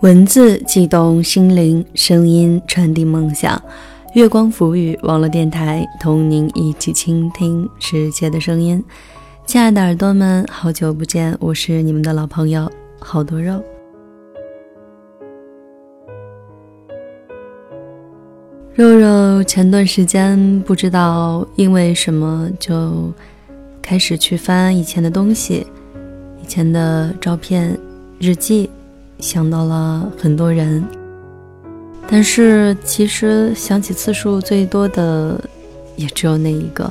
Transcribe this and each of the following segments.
文字悸动心灵，声音传递梦想。月光浮语网络电台，同您一起倾听世界的声音。亲爱的耳朵们，好久不见，我是你们的老朋友好多肉。肉肉前段时间不知道因为什么，就开始去翻以前的东西，以前的照片、日记。想到了很多人，但是其实想起次数最多的也只有那一个。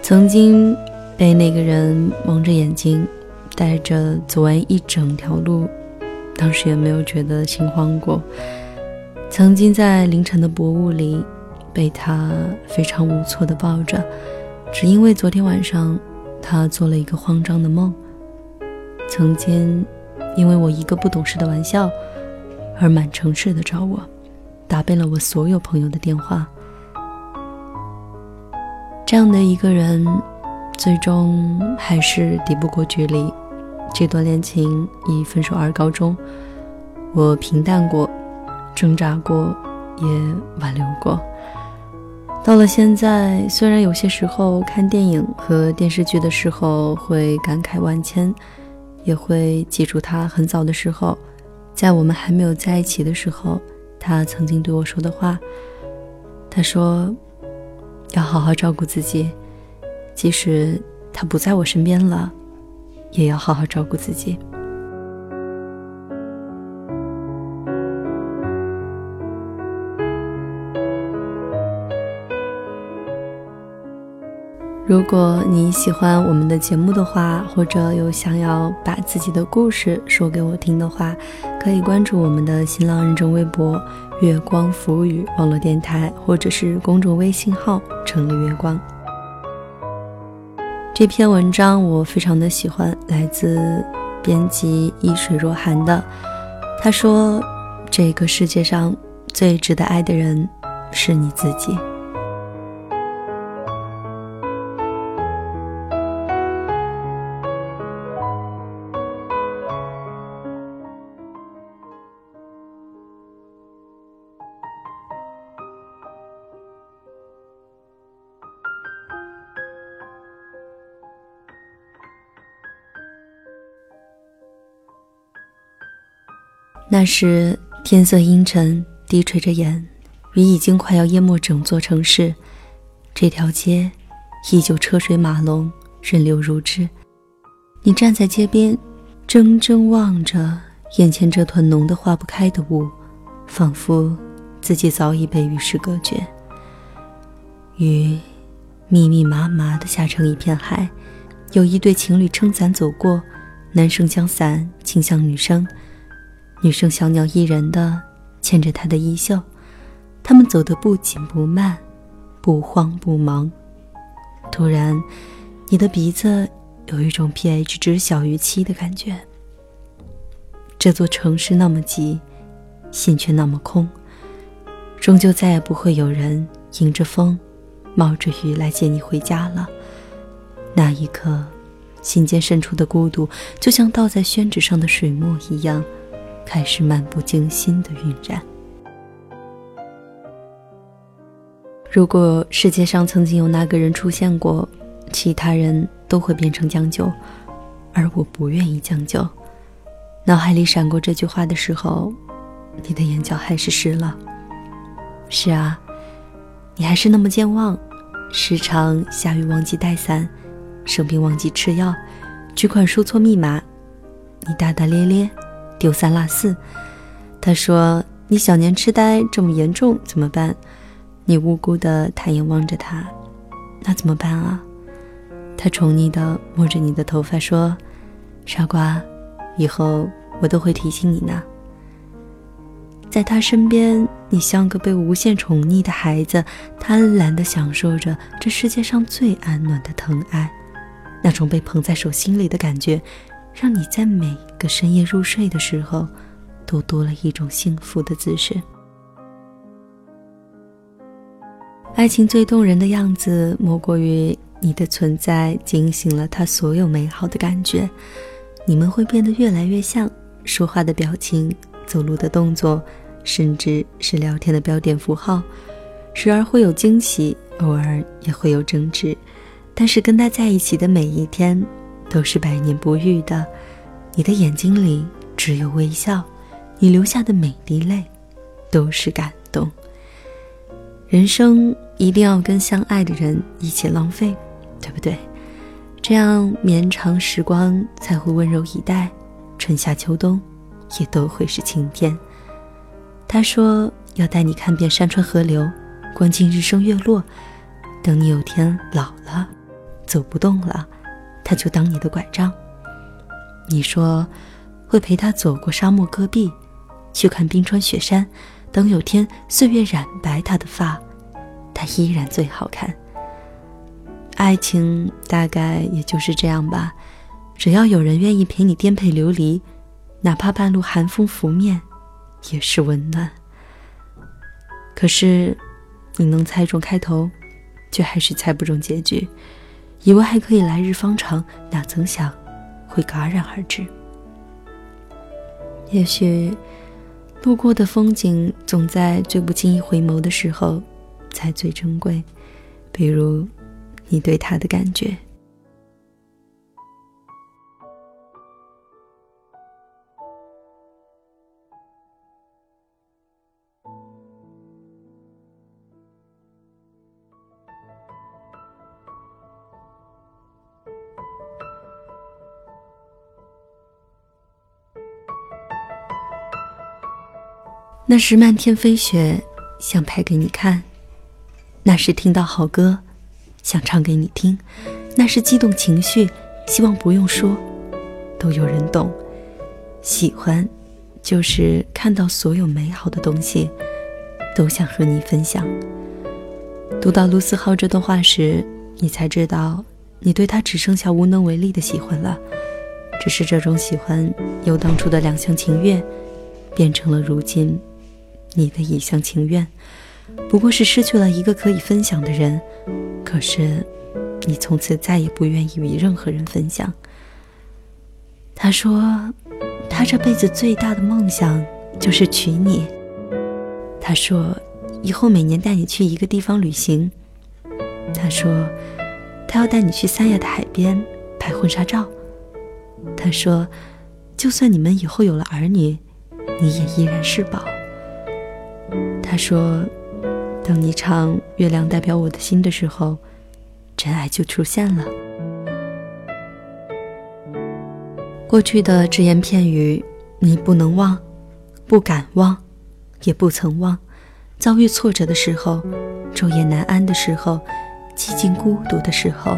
曾经被那个人蒙着眼睛带着走完一整条路，当时也没有觉得心慌过。曾经在凌晨的薄雾里被他非常无措的抱着，只因为昨天晚上他做了一个慌张的梦。曾经。因为我一个不懂事的玩笑，而满城市的找我，打遍了我所有朋友的电话。这样的一个人，最终还是抵不过距离。这段恋情以分手而告终。我平淡过，挣扎过，也挽留过。到了现在，虽然有些时候看电影和电视剧的时候会感慨万千。也会记住他很早的时候，在我们还没有在一起的时候，他曾经对我说的话。他说：“要好好照顾自己，即使他不在我身边了，也要好好照顾自己。”如果你喜欢我们的节目的话，或者有想要把自己的故事说给我听的话，可以关注我们的新浪认证微博“月光浮语网络电台”，或者是公众微信号“成了月光”。这篇文章我非常的喜欢，来自编辑一水若寒的。他说：“这个世界上最值得爱的人，是你自己。”那时天色阴沉，低垂着眼，雨已经快要淹没整座城市。这条街依旧车水马龙，人流如织。你站在街边，怔怔望着眼前这团浓得化不开的雾，仿佛自己早已被与世隔绝。雨密密麻麻地下成一片海，有一对情侣撑伞走过，男生将伞倾向女生。女生小鸟依人的牵着他的衣袖，他们走得不紧不慢，不慌不忙。突然，你的鼻子有一种 pH 值小于七的感觉。这座城市那么挤，心却那么空，终究再也不会有人迎着风，冒着雨来接你回家了。那一刻，心间深处的孤独，就像倒在宣纸上的水墨一样。开始漫不经心的晕染。如果世界上曾经有那个人出现过，其他人都会变成将就，而我不愿意将就。脑海里闪过这句话的时候，你的眼角还是湿了。是啊，你还是那么健忘，时常下雨忘记带伞，生病忘记吃药，取款输错密码，你大大咧咧。丢三落四，他说：“你小年痴呆这么严重怎么办？”你无辜的抬眼望着他，那怎么办啊？他宠溺的摸着你的头发说：“傻瓜，以后我都会提醒你呢。”在他身边，你像个被无限宠溺的孩子，贪婪的享受着这世界上最安暖的疼爱，那种被捧在手心里的感觉。让你在每个深夜入睡的时候，都多了一种幸福的姿势。爱情最动人的样子，莫过于你的存在惊醒了他所有美好的感觉，你们会变得越来越像，说话的表情、走路的动作，甚至是聊天的标点符号，时而会有惊喜，偶尔也会有争执。但是跟他在一起的每一天，都是百年不遇的。你的眼睛里只有微笑，你流下的每滴泪，都是感动。人生一定要跟相爱的人一起浪费，对不对？这样绵长时光才会温柔以待，春夏秋冬也都会是晴天。他说要带你看遍山川河流，观尽日升月落，等你有天老了。走不动了，他就当你的拐杖。你说会陪他走过沙漠戈壁，去看冰川雪山。等有天岁月染白他的发，他依然最好看。爱情大概也就是这样吧，只要有人愿意陪你颠沛流离，哪怕半路寒风拂面，也是温暖。可是，你能猜中开头，却还是猜不中结局。以为还可以来日方长，哪曾想会戛然而止。也许路过的风景，总在最不经意回眸的时候才最珍贵，比如你对他的感觉。那时漫天飞雪，想拍给你看；那时听到好歌，想唱给你听；那时激动情绪，希望不用说，都有人懂。喜欢，就是看到所有美好的东西，都想和你分享。读到卢思浩这段话时，你才知道，你对他只剩下无能为力的喜欢了。只是这种喜欢，由当初的两厢情愿，变成了如今。你的一厢情愿，不过是失去了一个可以分享的人。可是，你从此再也不愿意与任何人分享。他说，他这辈子最大的梦想就是娶你。他说，以后每年带你去一个地方旅行。他说，他要带你去三亚的海边拍婚纱照。他说，就算你们以后有了儿女，你也依然是宝。他说：“等你唱《月亮代表我的心》的时候，真爱就出现了。过去的只言片语，你不能忘，不敢忘，也不曾忘。遭遇挫折的时候，昼夜难安的时候，寂静孤独的时候，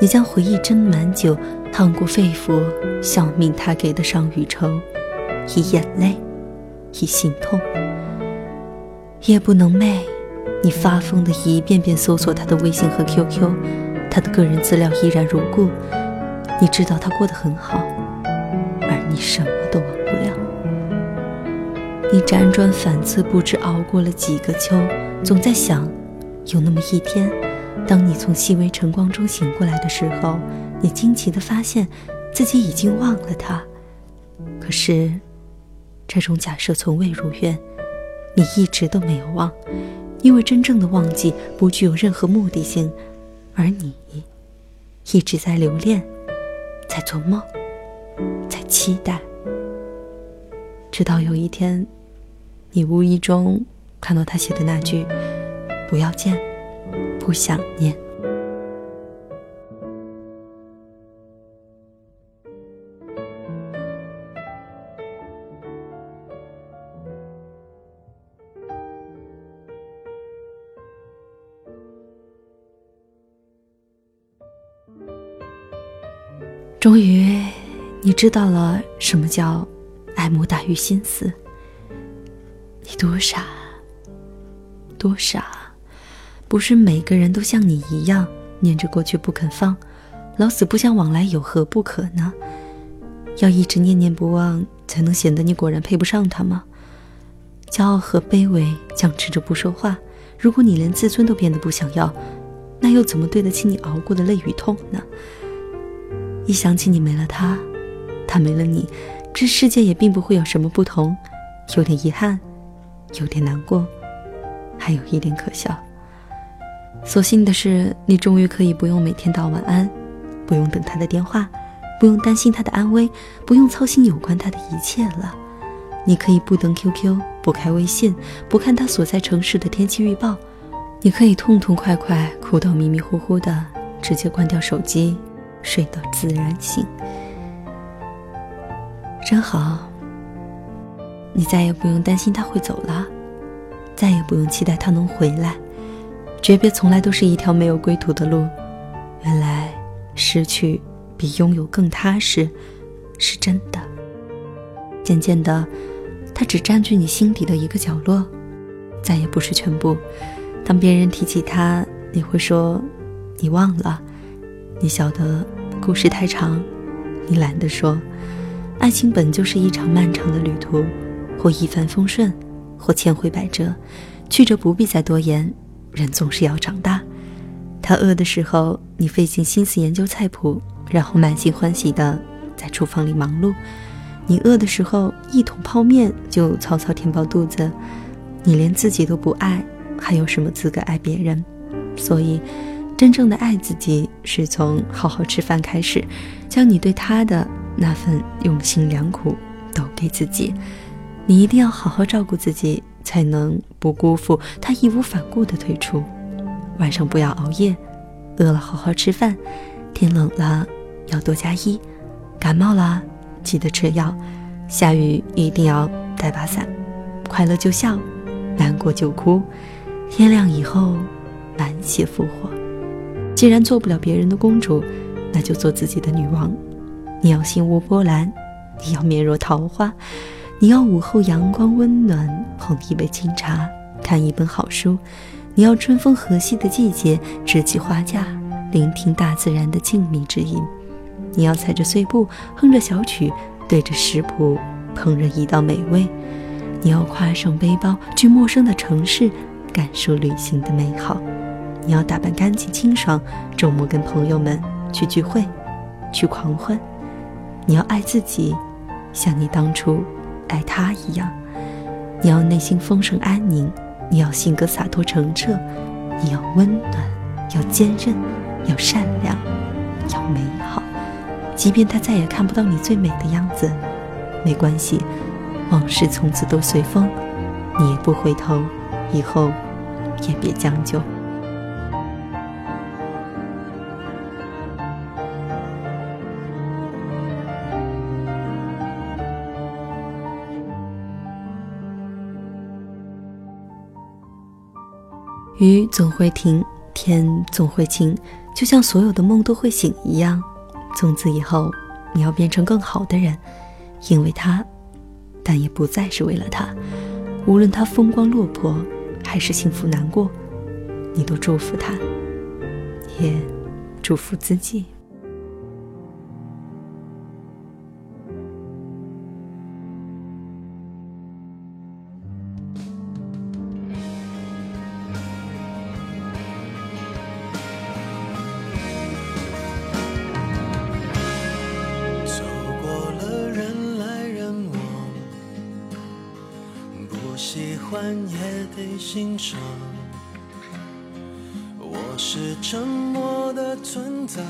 你将回忆斟满酒，烫过肺腑，笑泯他给的伤与愁，以眼泪，以心痛。”夜不能寐，你发疯的一遍遍搜索他的微信和 QQ，他的个人资料依然如故。你知道他过得很好，而你什么都忘不了。你辗转反侧，不知熬过了几个秋，总在想，有那么一天，当你从细微晨光中醒过来的时候，你惊奇地发现自己已经忘了他。可是，这种假设从未如愿。你一直都没有忘，因为真正的忘记不具有任何目的性，而你一直在留恋，在做梦，在期待，直到有一天，你无意中看到他写的那句“不要见，不想念”。终于，你知道了什么叫爱慕大于心思。你多傻，多傻！不是每个人都像你一样念着过去不肯放，老死不相往来，有何不可呢？要一直念念不忘，才能显得你果然配不上他吗？骄傲和卑微僵持着不说话。如果你连自尊都变得不想要，那又怎么对得起你熬过的泪与痛呢？一想起你没了他，他没了你，这世界也并不会有什么不同，有点遗憾，有点难过，还有一点可笑。所幸的是，你终于可以不用每天道晚安，不用等他的电话，不用担心他的安危，不用操心有关他的一切了。你可以不登 QQ，不开微信，不看他所在城市的天气预报。你可以痛痛快快哭到迷迷糊糊的，直接关掉手机，睡到自然醒。真好。你再也不用担心他会走了，再也不用期待他能回来。诀别从来都是一条没有归途的路。原来失去比拥有更踏实，是真的。渐渐的，他只占据你心底的一个角落，再也不是全部。当别人提起他，你会说：“你忘了。”你晓得故事太长，你懒得说。爱情本就是一场漫长的旅途，或一帆风顺，或千回百折，曲折不必再多言。人总是要长大。他饿的时候，你费尽心思研究菜谱，然后满心欢喜的在厨房里忙碌；你饿的时候，一桶泡面就草草填饱肚子。你连自己都不爱，还有什么资格爱别人？所以，真正的爱自己，是从好好吃饭开始，将你对他的那份用心良苦都给自己。你一定要好好照顾自己。才能不辜负他义无反顾的退出。晚上不要熬夜，饿了好好吃饭，天冷了要多加衣，感冒了记得吃药，下雨一定要带把伞，快乐就笑，难过就哭，天亮以后满血复活。既然做不了别人的公主，那就做自己的女王。你要心无波澜，你要面若桃花。你要午后阳光温暖，捧一杯清茶，看一本好书；你要春风和煦的季节，支起花架，聆听大自然的静谧之音；你要踩着碎步，哼着小曲，对着食谱烹饪一道美味；你要挎上背包，去陌生的城市，感受旅行的美好；你要打扮干净清爽，周末跟朋友们去聚会，去狂欢；你要爱自己，像你当初。爱他一样，你要内心丰盛安宁，你要性格洒脱澄澈，你要温暖，要坚韧，要善良，要美好。即便他再也看不到你最美的样子，没关系，往事从此都随风，你也不回头，以后也别将就。雨总会停，天总会晴，就像所有的梦都会醒一样。从此以后，你要变成更好的人，因为他，但也不再是为了他。无论他风光落魄，还是幸福难过，你都祝福他，也祝福自己。也得欣赏。我是沉默的存在。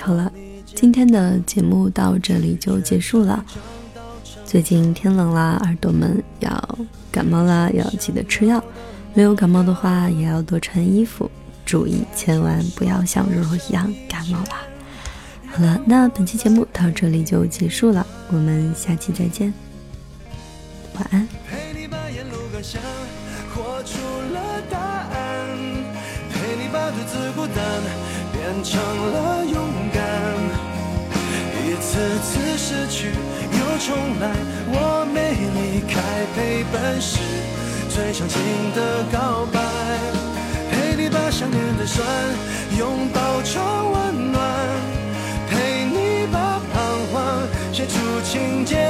好了，今天的节目到这里就结束了。最近天冷啦，耳朵们要感冒啦，要记得吃药。没有感冒的话，也要多穿衣服，注意千万不要像若若一样感冒啦。好了，那本期节目到这里就结束了，我们下期再见，晚安。陪你把沿路感想活出了答案，陪你把独自孤单变成了勇敢。一次次失去又重来，我没离开，陪伴是最长情的告白。陪你把想念的酸拥抱成温暖。情节。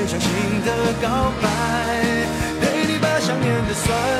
最伤心的告白。对你把想念的酸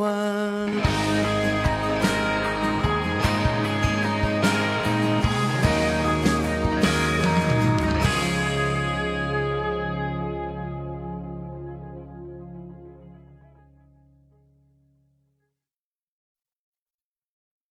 one.